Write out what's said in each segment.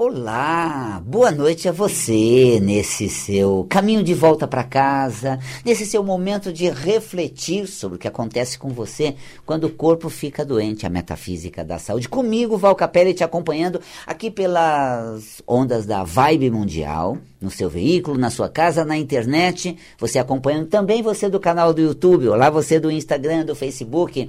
Olá, boa noite a você nesse seu caminho de volta para casa, nesse seu momento de refletir sobre o que acontece com você quando o corpo fica doente, a metafísica da saúde. Comigo, Val Capelli, te acompanhando aqui pelas ondas da Vibe Mundial, no seu veículo, na sua casa, na internet, você acompanhando também você do canal do YouTube, olá você do Instagram, do Facebook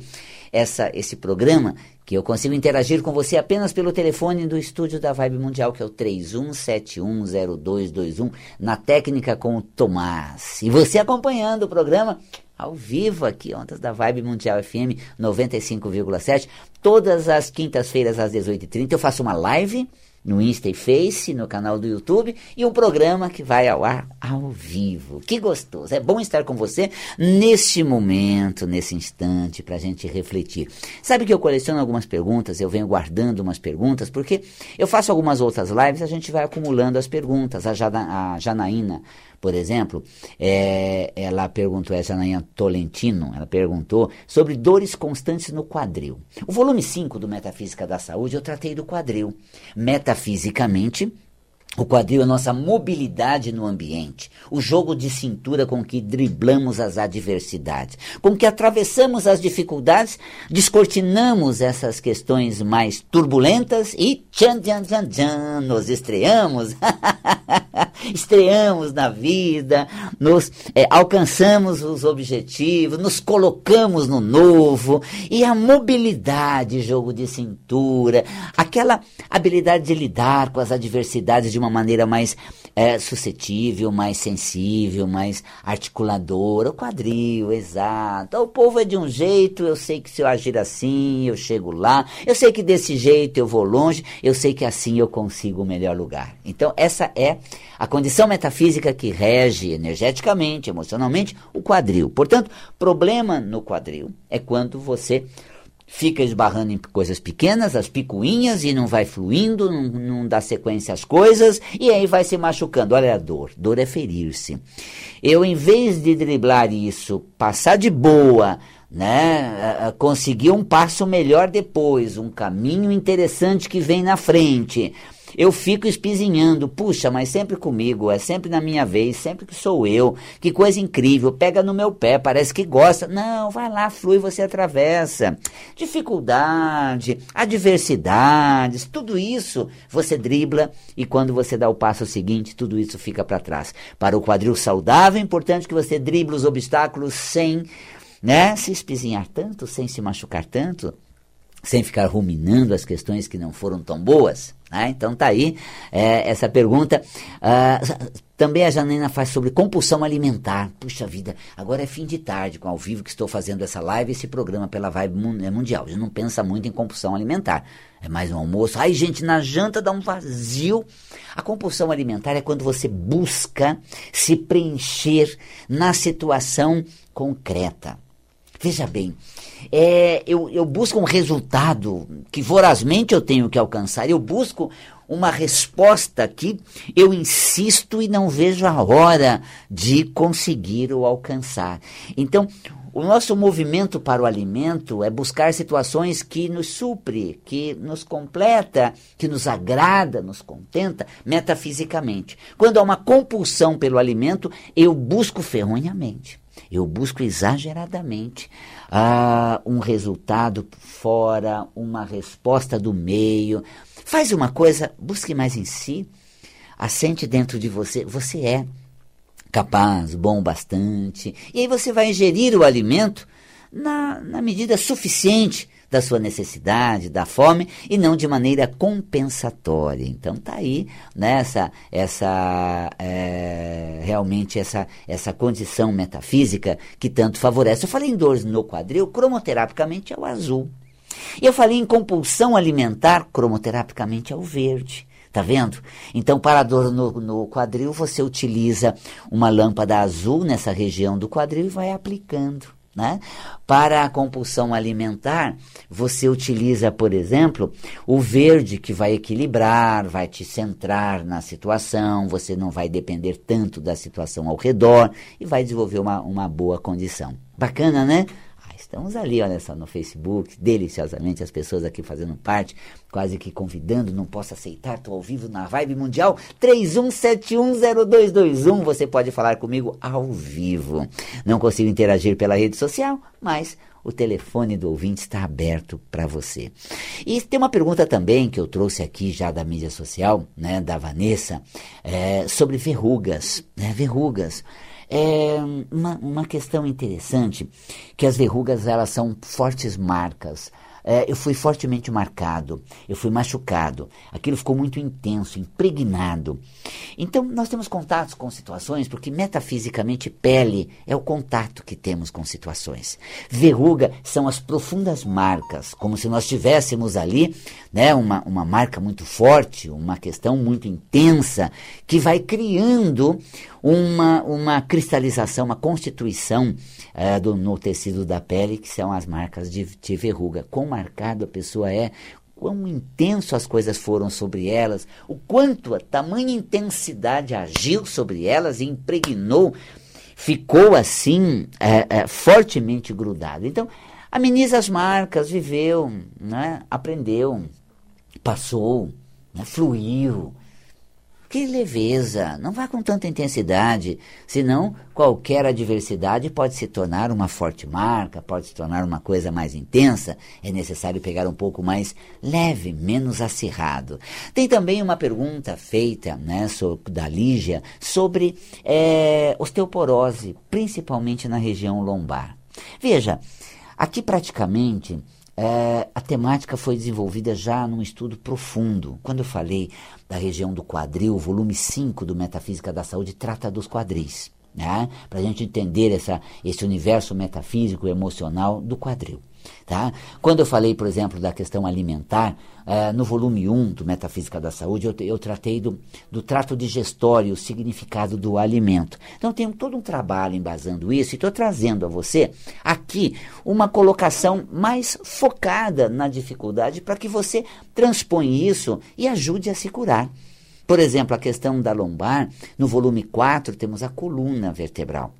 essa, esse programa, que eu consigo interagir com você apenas pelo telefone do estúdio da Vibe Mundial, que é o 31710221, na técnica com o Tomás. E você acompanhando o programa ao vivo aqui, Ondas da Vibe Mundial FM 95,7, todas as quintas-feiras às 18h30. Eu faço uma live no Insta e Face, no canal do YouTube e um programa que vai ao ar ao vivo. Que gostoso! É bom estar com você neste momento, nesse instante, para a gente refletir. Sabe que eu coleciono algumas perguntas, eu venho guardando umas perguntas, porque eu faço algumas outras lives, a gente vai acumulando as perguntas. A, a Janaína por exemplo, é, ela perguntou, essa Janaína Tolentino, ela perguntou sobre dores constantes no quadril. O volume 5 do Metafísica da Saúde eu tratei do quadril. Metafisicamente, o quadril é nossa mobilidade no ambiente, o jogo de cintura com que driblamos as adversidades, com que atravessamos as dificuldades, descortinamos essas questões mais turbulentas e tchan, tchan, tchan, tchan, nos estreamos, estreamos na vida, nos é, alcançamos os objetivos, nos colocamos no novo. E a mobilidade, jogo de cintura, aquela habilidade de lidar com as adversidades de uma maneira mais é, suscetível, mais sensível, mais articuladora. O quadril, exato. O povo é de um jeito, eu sei que se eu agir assim, eu chego lá. Eu sei que desse jeito eu vou longe, eu sei que assim eu consigo o melhor lugar. Então, essa é a condição metafísica que rege energeticamente, emocionalmente, o quadril. Portanto, problema no quadril é quando você fica esbarrando em coisas pequenas, as picuinhas, e não vai fluindo, não, não dá sequência às coisas, e aí vai se machucando. Olha a dor. Dor é ferir-se. Eu, em vez de driblar isso, passar de boa, né, conseguir um passo melhor depois, um caminho interessante que vem na frente eu fico espizinhando, puxa, mas sempre comigo, é sempre na minha vez, sempre que sou eu. Que coisa incrível, pega no meu pé, parece que gosta. Não, vai lá, flui, você atravessa. Dificuldade, adversidades, tudo isso você dribla e quando você dá o passo seguinte, tudo isso fica para trás. Para o quadril saudável, é importante que você drible os obstáculos sem né, se espizinhar tanto, sem se machucar tanto sem ficar ruminando as questões que não foram tão boas. Né? Então tá aí é, essa pergunta. Uh, também a Janina faz sobre compulsão alimentar. Puxa vida, agora é fim de tarde, com ao vivo que estou fazendo essa live, esse programa pela Vibe é Mundial. A gente não pensa muito em compulsão alimentar. É mais um almoço. Ai, gente, na janta dá um vazio. A compulsão alimentar é quando você busca se preencher na situação concreta. Veja bem, é, eu, eu busco um resultado que vorazmente eu tenho que alcançar, eu busco uma resposta que eu insisto e não vejo a hora de conseguir ou alcançar. Então, o nosso movimento para o alimento é buscar situações que nos supre, que nos completa, que nos agrada, nos contenta metafisicamente. Quando há uma compulsão pelo alimento, eu busco ferronhamente. Eu busco exageradamente ah, um resultado fora, uma resposta do meio. Faz uma coisa, busque mais em si, assente dentro de você. Você é capaz, bom bastante. E aí você vai ingerir o alimento na, na medida suficiente da sua necessidade, da fome, e não de maneira compensatória. Então tá aí nessa né, essa é, realmente essa essa condição metafísica que tanto favorece. Eu falei em dores no quadril, cromoterapicamente é o azul. E eu falei em compulsão alimentar, cromoterapicamente é o verde. Tá vendo? Então, para a dor no, no, quadril, você utiliza uma lâmpada azul nessa região do quadril e vai aplicando. Né? Para a compulsão alimentar, você utiliza, por exemplo, o verde que vai equilibrar, vai te centrar na situação, você não vai depender tanto da situação ao redor e vai desenvolver uma, uma boa condição. Bacana, né? Estamos ali, olha só, no Facebook, deliciosamente, as pessoas aqui fazendo parte, quase que convidando, não posso aceitar, estou ao vivo na Vibe Mundial, 31710221, você pode falar comigo ao vivo. Não consigo interagir pela rede social, mas o telefone do ouvinte está aberto para você. E tem uma pergunta também que eu trouxe aqui já da mídia social, né, da Vanessa, é, sobre verrugas, né, verrugas. É uma, uma questão interessante que as verrugas elas são fortes marcas é, eu fui fortemente marcado, eu fui machucado, aquilo ficou muito intenso, impregnado. Então, nós temos contatos com situações, porque metafisicamente pele é o contato que temos com situações. Verruga são as profundas marcas, como se nós tivéssemos ali né, uma, uma marca muito forte, uma questão muito intensa, que vai criando uma, uma cristalização, uma constituição é, do, no tecido da pele, que são as marcas de, de verruga. Quão marcado a pessoa é, quão intenso as coisas foram sobre elas, o quanto a tamanha intensidade agiu sobre elas e impregnou, ficou assim é, é, fortemente grudado. Então, ameniza as marcas, viveu, né, aprendeu, passou, né, fluiu, que leveza! Não vá com tanta intensidade, senão qualquer adversidade pode se tornar uma forte marca, pode se tornar uma coisa mais intensa. É necessário pegar um pouco mais leve, menos acirrado. Tem também uma pergunta feita né, da Lígia sobre é, osteoporose, principalmente na região lombar. Veja, aqui praticamente é, a temática foi desenvolvida já num estudo profundo. Quando eu falei da região do quadril, volume 5 do Metafísica da Saúde trata dos quadris. Né? Para a gente entender essa, esse universo metafísico e emocional do quadril. Tá? Quando eu falei, por exemplo, da questão alimentar, uh, no volume 1 do Metafísica da Saúde, eu, eu tratei do, do trato digestório, o significado do alimento. Então, tenho todo um trabalho embasando isso e estou trazendo a você aqui uma colocação mais focada na dificuldade para que você transpõe isso e ajude a se curar. Por exemplo, a questão da lombar, no volume 4 temos a coluna vertebral.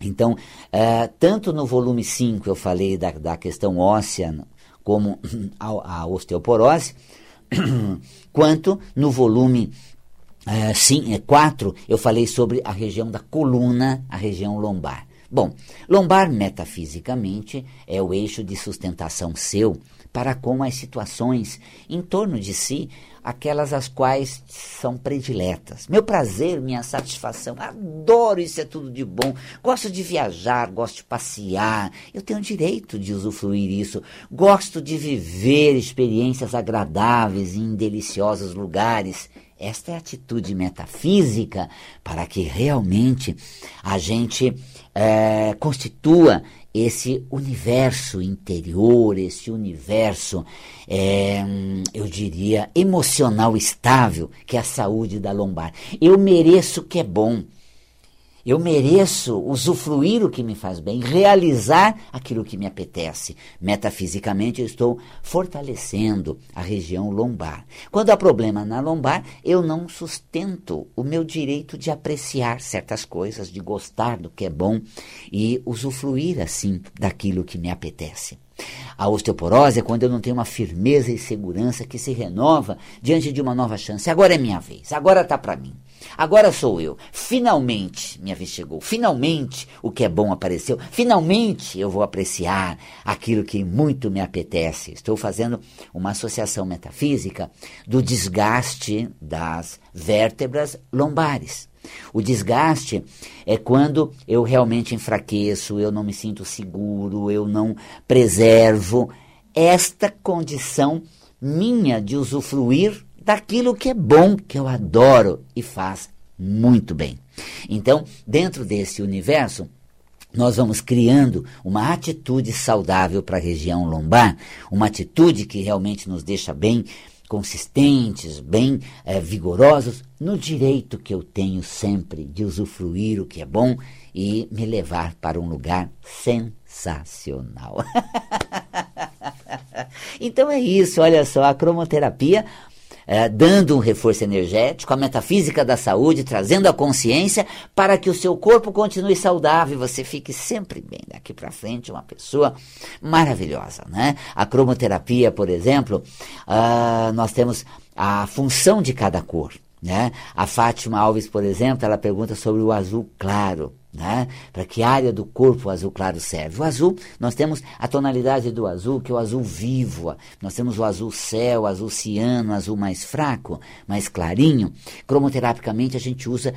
Então, uh, tanto no volume 5 eu falei da, da questão óssea, como a, a osteoporose, quanto no volume uh, sim, 4 eu falei sobre a região da coluna, a região lombar. Bom, lombar metafisicamente é o eixo de sustentação seu para com as situações em torno de si aquelas as quais são prediletas. Meu prazer, minha satisfação, adoro isso é tudo de bom. Gosto de viajar, gosto de passear. Eu tenho direito de usufruir isso. Gosto de viver experiências agradáveis em deliciosos lugares. Esta é a atitude metafísica para que realmente a gente é, constitua esse universo interior, esse universo, é, eu diria, emocional estável, que é a saúde da lombar. Eu mereço o que é bom. Eu mereço usufruir o que me faz bem, realizar aquilo que me apetece. Metafisicamente, eu estou fortalecendo a região lombar. Quando há problema na lombar, eu não sustento o meu direito de apreciar certas coisas, de gostar do que é bom e usufruir, assim, daquilo que me apetece. A osteoporose é quando eu não tenho uma firmeza e segurança que se renova diante de uma nova chance. Agora é minha vez, agora está para mim. Agora sou eu. Finalmente minha vez chegou. Finalmente o que é bom apareceu. Finalmente eu vou apreciar aquilo que muito me apetece. Estou fazendo uma associação metafísica do desgaste das vértebras lombares. O desgaste é quando eu realmente enfraqueço, eu não me sinto seguro, eu não preservo esta condição minha de usufruir daquilo que é bom, que eu adoro e faz muito bem. Então, dentro desse universo, nós vamos criando uma atitude saudável para a região lombar, uma atitude que realmente nos deixa bem consistentes, bem é, vigorosos, no direito que eu tenho sempre de usufruir o que é bom e me levar para um lugar sensacional. então é isso, olha só, a cromoterapia é, dando um reforço energético, a metafísica da saúde, trazendo a consciência para que o seu corpo continue saudável e você fique sempre bem. Daqui para frente, uma pessoa maravilhosa, né? A cromoterapia, por exemplo, uh, nós temos a função de cada cor. Né? A Fátima Alves, por exemplo, ela pergunta sobre o azul claro. Né? Para que área do corpo o azul claro serve? O azul, nós temos a tonalidade do azul, que é o azul vivo. Nós temos o azul céu, azul ciano, azul mais fraco, mais clarinho. Cromoterapicamente a gente usa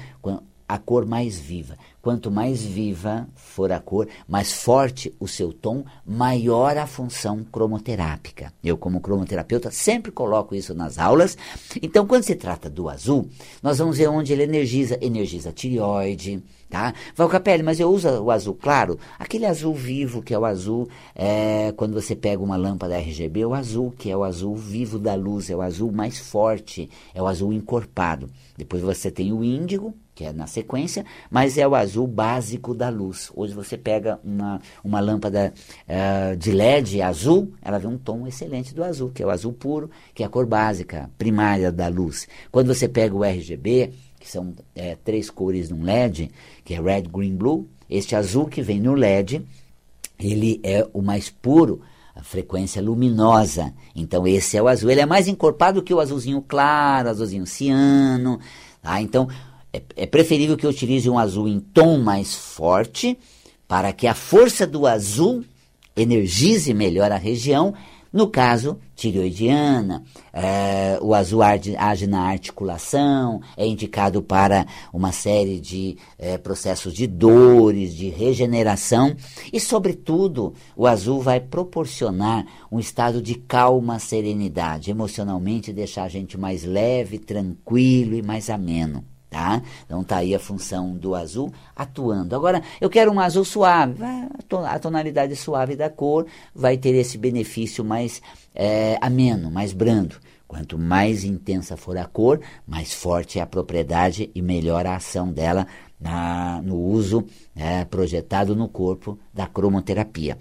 a cor mais viva. Quanto mais viva for a cor, mais forte o seu tom, maior a função cromoterápica. Eu, como cromoterapeuta, sempre coloco isso nas aulas. Então, quando se trata do azul, nós vamos ver onde ele energiza. Energiza a tireoide, tá? Valcapelli, mas eu uso o azul claro? Aquele azul vivo, que é o azul, é, quando você pega uma lâmpada RGB, o azul, que é o azul vivo da luz, é o azul mais forte, é o azul encorpado. Depois você tem o índigo, que é na sequência, mas é o azul básico da luz. Hoje você pega uma, uma lâmpada uh, de LED azul, ela vê um tom excelente do azul, que é o azul puro, que é a cor básica, primária da luz. Quando você pega o RGB, que são é, três cores num LED, que é red, green, blue, este azul que vem no LED, ele é o mais puro, a frequência luminosa. Então esse é o azul. Ele é mais encorpado que o azulzinho claro, azulzinho ciano. Tá? Então é, é preferível que eu utilize um azul em tom mais forte para que a força do azul energize melhor a região. No caso, tireoidiana, é, o azul age na articulação, é indicado para uma série de é, processos de dores, de regeneração e, sobretudo, o azul vai proporcionar um estado de calma, serenidade, emocionalmente deixar a gente mais leve, tranquilo e mais ameno. Tá? Então tá aí a função do azul atuando. Agora, eu quero um azul suave. A tonalidade suave da cor vai ter esse benefício mais é, ameno, mais brando. Quanto mais intensa for a cor, mais forte é a propriedade e melhor a ação dela na, no uso é, projetado no corpo da cromoterapia.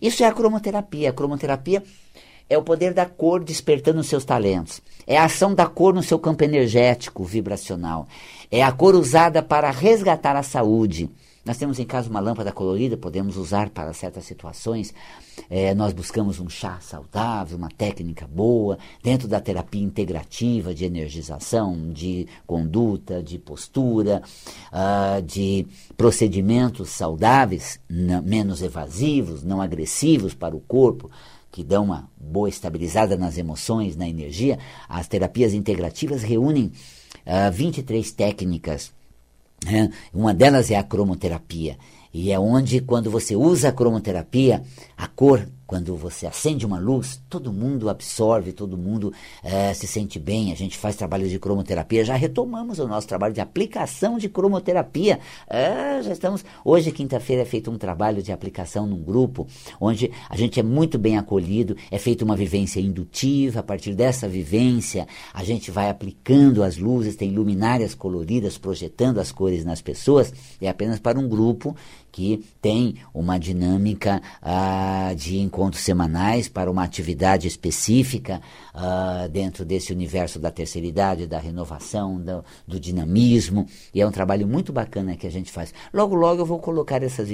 Isso é a cromoterapia. A cromoterapia é o poder da cor despertando seus talentos. É a ação da cor no seu campo energético, vibracional. É a cor usada para resgatar a saúde. Nós temos em casa uma lâmpada colorida, podemos usar para certas situações. É, nós buscamos um chá saudável, uma técnica boa, dentro da terapia integrativa de energização, de conduta, de postura, uh, de procedimentos saudáveis, menos evasivos, não agressivos para o corpo, que dão uma boa estabilizada nas emoções, na energia. As terapias integrativas reúnem uh, ah, 23 técnicas. Né? Uma delas é a cromoterapia. E é onde, quando você usa a cromoterapia, a cor quando você acende uma luz, todo mundo absorve, todo mundo é, se sente bem. A gente faz trabalho de cromoterapia. Já retomamos o nosso trabalho de aplicação de cromoterapia. É, já estamos. Hoje, quinta-feira, é feito um trabalho de aplicação num grupo, onde a gente é muito bem acolhido. É feita uma vivência indutiva. A partir dessa vivência, a gente vai aplicando as luzes, tem luminárias coloridas projetando as cores nas pessoas. É apenas para um grupo que tem uma dinâmica ah, de encontros semanais para uma atividade específica ah, dentro desse universo da terceira idade, da renovação, do, do, dinamismo. E é um trabalho muito bacana que a gente faz. Logo, logo eu vou colocar essas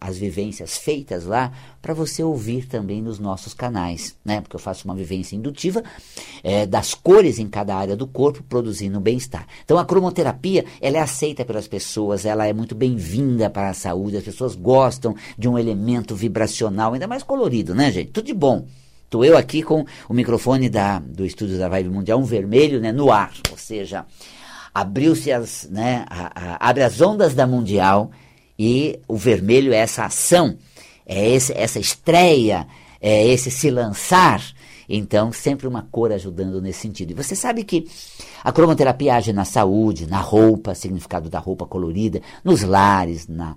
as vivências feitas lá para você ouvir também nos nossos canais, né? Porque eu faço uma vivência indutiva é, das cores em cada área do corpo, produzindo bem-estar. Então a cromoterapia ela é aceita pelas pessoas, ela é muito bem-vinda para a saúde. As pessoas gostam de um elemento vibracional, ainda mais colorido, né, gente? Tudo de bom. Estou eu aqui com o microfone da, do Estúdio da Vibe Mundial, um vermelho né, no ar, ou seja, abriu-se as, né, a, a, abre as ondas da Mundial e o vermelho é essa ação, é esse, essa estreia, é esse se lançar. Então, sempre uma cor ajudando nesse sentido. E você sabe que a cromoterapia age na saúde, na roupa, significado da roupa colorida, nos lares, na,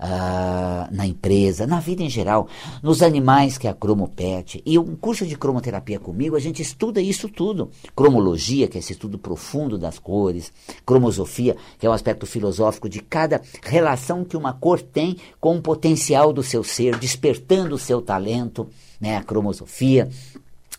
Uh, na empresa, na vida em geral, nos animais que a cromopet. E um curso de cromoterapia comigo, a gente estuda isso tudo. Cromologia, que é esse estudo profundo das cores, cromosofia, que é um aspecto filosófico de cada relação que uma cor tem com o potencial do seu ser, despertando o seu talento, né, a cromosofia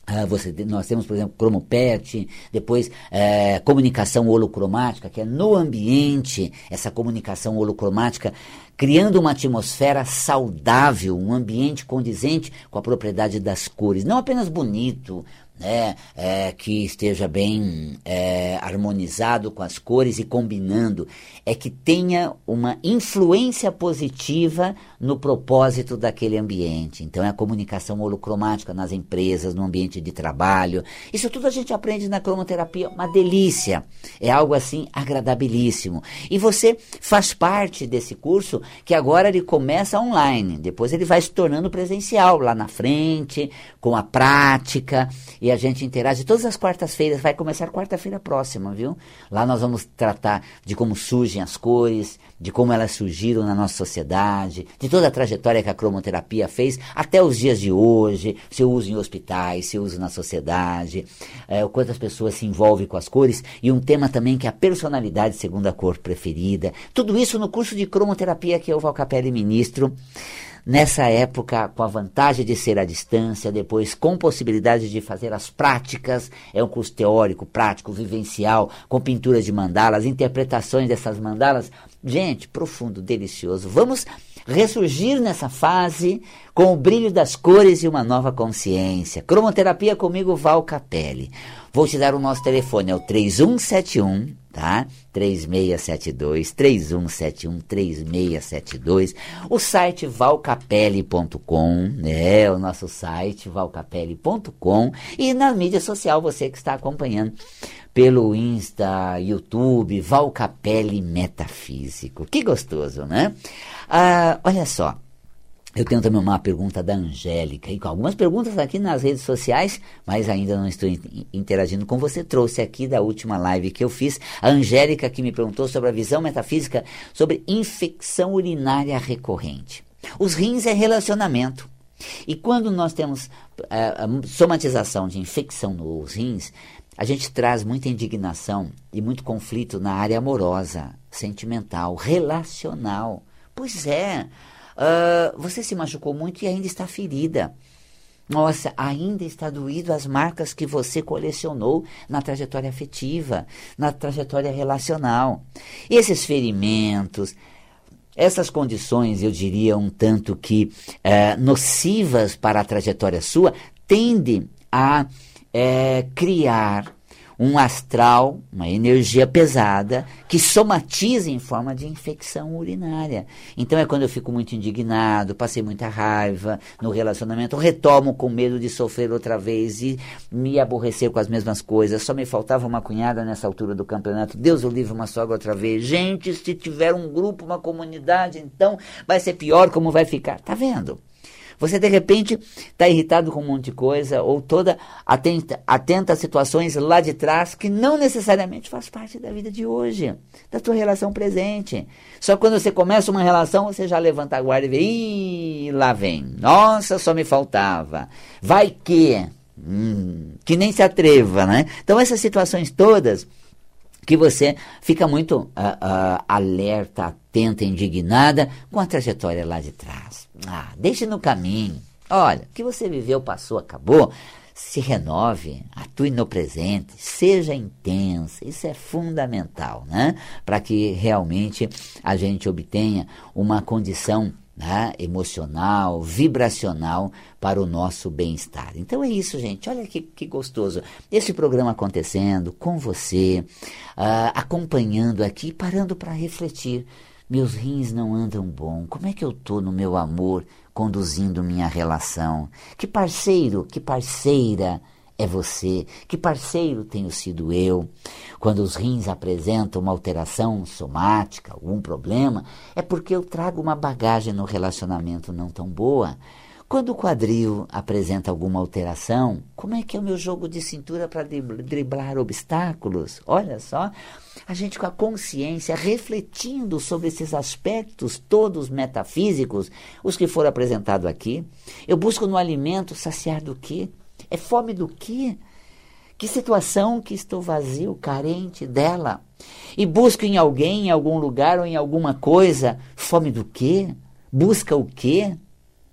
Uh, você, nós temos, por exemplo, cromopet, depois é, comunicação holocromática, que é no ambiente, essa comunicação holocromática, criando uma atmosfera saudável, um ambiente condizente com a propriedade das cores. Não apenas bonito, né, é, que esteja bem é, harmonizado com as cores e combinando, é que tenha uma influência positiva no propósito daquele ambiente. Então é a comunicação holocromática nas empresas, no ambiente de trabalho. Isso tudo a gente aprende na cromoterapia, uma delícia. É algo assim agradabilíssimo. E você faz parte desse curso que agora ele começa online, depois ele vai se tornando presencial lá na frente, com a prática. E a gente interage todas as quartas-feiras. Vai começar quarta-feira próxima, viu? Lá nós vamos tratar de como surgem as cores, de como elas surgiram na nossa sociedade, de toda a trajetória que a cromoterapia fez até os dias de hoje, seu uso em hospitais, seu uso na sociedade, é, o quanto as pessoas se envolvem com as cores e um tema também que é a personalidade segundo a cor preferida. Tudo isso no curso de cromoterapia que eu, Valcapelli, ministro. Nessa época, com a vantagem de ser à distância, depois com possibilidade de fazer as práticas, é um curso teórico, prático, vivencial, com pinturas de mandalas, interpretações dessas mandalas. Gente, profundo, delicioso. Vamos ressurgir nessa fase com o brilho das cores e uma nova consciência. Cromoterapia comigo, Val Capelli. Vou te dar o nosso telefone, é o 3171 tá? 3672 3171 3672. O site valcapelli.com, né? O nosso site valcapelli.com e na mídia social você que está acompanhando pelo Insta, YouTube, Valcapelli Metafísico. Que gostoso, né? Ah, olha só. Eu tenho também uma pergunta da Angélica, e com algumas perguntas aqui nas redes sociais, mas ainda não estou interagindo com você. Trouxe aqui da última live que eu fiz, a Angélica que me perguntou sobre a visão metafísica sobre infecção urinária recorrente. Os rins é relacionamento. E quando nós temos é, somatização de infecção nos rins, a gente traz muita indignação e muito conflito na área amorosa, sentimental, relacional. Pois é, Uh, você se machucou muito e ainda está ferida. Nossa, ainda está doído as marcas que você colecionou na trajetória afetiva, na trajetória relacional. E esses ferimentos, essas condições, eu diria um tanto que uh, nocivas para a trajetória sua, tendem a uh, criar um astral, uma energia pesada, que somatiza em forma de infecção urinária. Então é quando eu fico muito indignado, passei muita raiva no relacionamento, retomo com medo de sofrer outra vez e me aborrecer com as mesmas coisas. Só me faltava uma cunhada nessa altura do campeonato. Deus o livre, uma sogra outra vez. Gente, se tiver um grupo, uma comunidade, então vai ser pior como vai ficar. Tá vendo? Você de repente está irritado com um monte de coisa, ou toda atenta, atenta a situações lá de trás que não necessariamente faz parte da vida de hoje, da tua relação presente. Só quando você começa uma relação, você já levanta a guarda e vê, Ih, lá vem. Nossa, só me faltava. Vai que. Hum, que nem se atreva, né? Então essas situações todas que você fica muito uh, uh, alerta, atenta, indignada com a trajetória lá de trás. Ah, deixe no caminho. Olha, o que você viveu, passou, acabou. Se renove, atue no presente, seja intensa. Isso é fundamental, né? Para que realmente a gente obtenha uma condição né, emocional, vibracional para o nosso bem-estar. Então é isso, gente. Olha que, que gostoso. Esse programa acontecendo com você, uh, acompanhando aqui, parando para refletir. Meus rins não andam bom. Como é que eu tô no meu amor, conduzindo minha relação? Que parceiro, que parceira é você. Que parceiro tenho sido eu? Quando os rins apresentam uma alteração somática, algum problema, é porque eu trago uma bagagem no relacionamento não tão boa. Quando o quadril apresenta alguma alteração, como é que é o meu jogo de cintura para driblar obstáculos? Olha só, a gente com a consciência refletindo sobre esses aspectos todos metafísicos, os que foram apresentados aqui. Eu busco no alimento saciar do quê? É fome do quê? Que situação que estou vazio, carente dela? E busco em alguém, em algum lugar ou em alguma coisa, fome do quê? Busca o quê?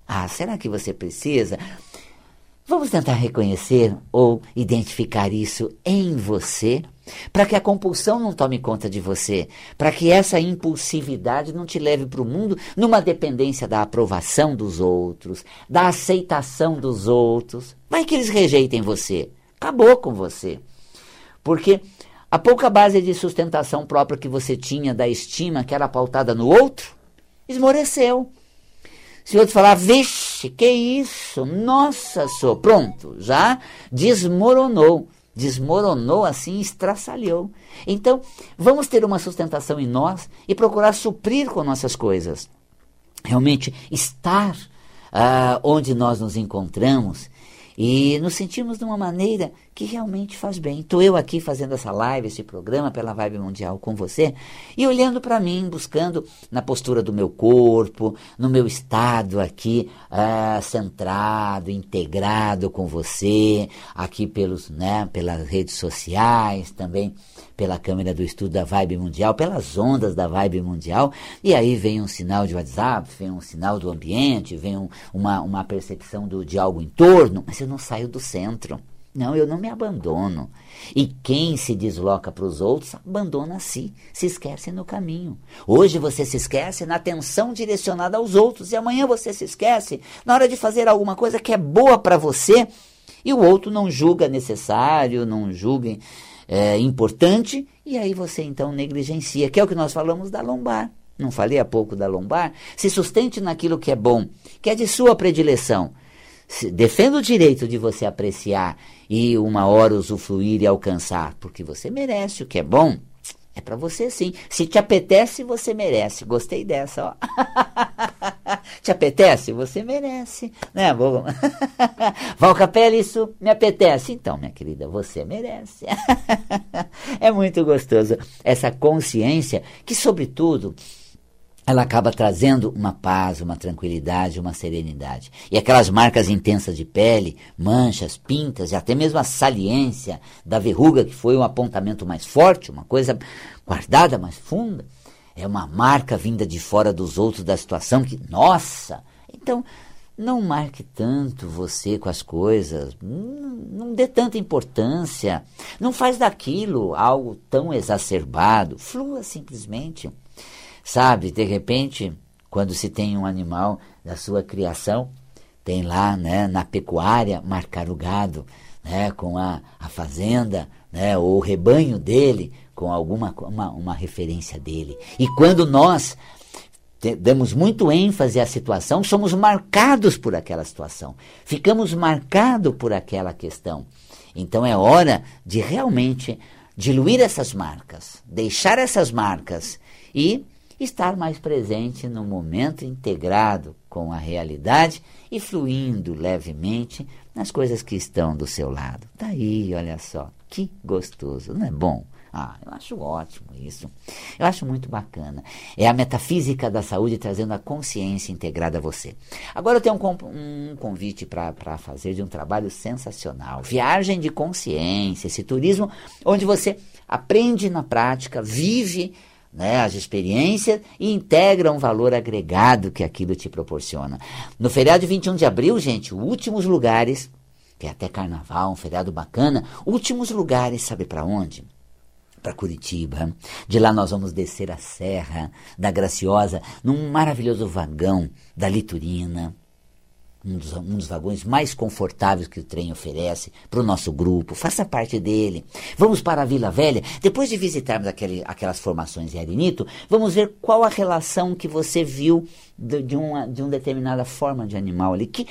Ah, será que você precisa? Vamos tentar reconhecer ou identificar isso em você, para que a compulsão não tome conta de você, para que essa impulsividade não te leve para o mundo numa dependência da aprovação dos outros, da aceitação dos outros. Vai que eles rejeitem você. Acabou com você. Porque a pouca base de sustentação própria que você tinha da estima que era pautada no outro, esmoreceu. Se o outro falar, vixe, que isso? Nossa, sou pronto, já desmoronou. Desmoronou assim, estraçalhou. Então, vamos ter uma sustentação em nós e procurar suprir com nossas coisas. Realmente estar uh, onde nós nos encontramos e nos sentimos de uma maneira que realmente faz bem. Estou eu aqui fazendo essa live, esse programa pela Vibe Mundial com você e olhando para mim, buscando na postura do meu corpo, no meu estado aqui uh, centrado, integrado com você, aqui pelos, né, pelas redes sociais também pela câmera do estudo da Vibe Mundial, pelas ondas da Vibe Mundial, e aí vem um sinal de WhatsApp, vem um sinal do ambiente, vem um, uma, uma percepção do, de algo em torno, mas eu não saio do centro. Não, eu não me abandono. E quem se desloca para os outros, abandona a si, se esquece no caminho. Hoje você se esquece na atenção direcionada aos outros, e amanhã você se esquece na hora de fazer alguma coisa que é boa para você, e o outro não julga necessário, não julga é, importante, e aí você então negligencia, que é o que nós falamos da lombar. Não falei há pouco da lombar? Se sustente naquilo que é bom, que é de sua predileção. Defenda o direito de você apreciar e uma hora usufruir e alcançar, porque você merece o que é bom. É para você sim. Se te apetece, você merece. Gostei dessa, ó. te apetece? Você merece. Né? Val Capelli, isso me apetece. Então, minha querida, você merece. é muito gostoso essa consciência que, sobretudo, ela acaba trazendo uma paz, uma tranquilidade, uma serenidade. E aquelas marcas intensas de pele, manchas, pintas e até mesmo a saliência da verruga, que foi um apontamento mais forte, uma coisa guardada mais funda, é uma marca vinda de fora dos outros da situação que, nossa! Então, não marque tanto você com as coisas, não, dê tanta importância, não faz daquilo algo tão exacerbado, flua simplesmente. Sabe, de repente, quando se tem um animal da sua criação, tem lá né, na pecuária marcar o gado, né, com a, a fazenda, né, ou o rebanho dele, com alguma uma, uma referência dele. E quando nós damos muito ênfase à situação, somos marcados por aquela situação, ficamos marcados por aquela questão. Então é hora de realmente diluir essas marcas, deixar essas marcas e estar mais presente no momento integrado com a realidade e fluindo levemente nas coisas que estão do seu lado. Tá aí, olha só, que gostoso, não é bom? Ah, eu acho ótimo isso. Eu acho muito bacana. É a metafísica da saúde trazendo a consciência integrada a você. Agora eu tenho um, um convite para fazer de um trabalho sensacional. Viagem de consciência, esse turismo onde você aprende na prática, vive né, as experiências e integra um valor agregado que aquilo te proporciona. No feriado de 21 de abril, gente, últimos lugares, que é até carnaval, um feriado bacana, últimos lugares, sabe para onde? Para Curitiba. De lá nós vamos descer a Serra da Graciosa num maravilhoso vagão da Liturina um dos, um dos vagões mais confortáveis que o trem oferece para o nosso grupo. Faça parte dele. Vamos para a Vila Velha. Depois de visitarmos aquele, aquelas formações em Arenito, vamos ver qual a relação que você viu de, de, uma, de uma determinada forma de animal ali. Que,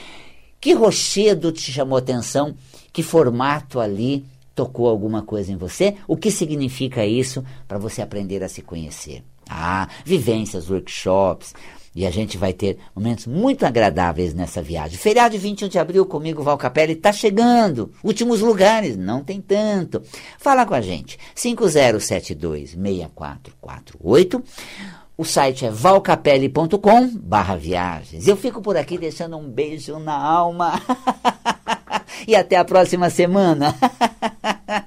que rochedo te chamou atenção? Que formato ali tocou alguma coisa em você? O que significa isso para você aprender a se conhecer? Ah, vivências, workshops, e a gente vai ter momentos muito agradáveis nessa viagem. Feriado de 21 de abril comigo, Val Capelli, está chegando. Últimos lugares, não tem tanto. Fala com a gente. 5072-6448. O site é valcapelli.com barra viagens. Eu fico por aqui deixando um beijo na alma. e até a próxima semana.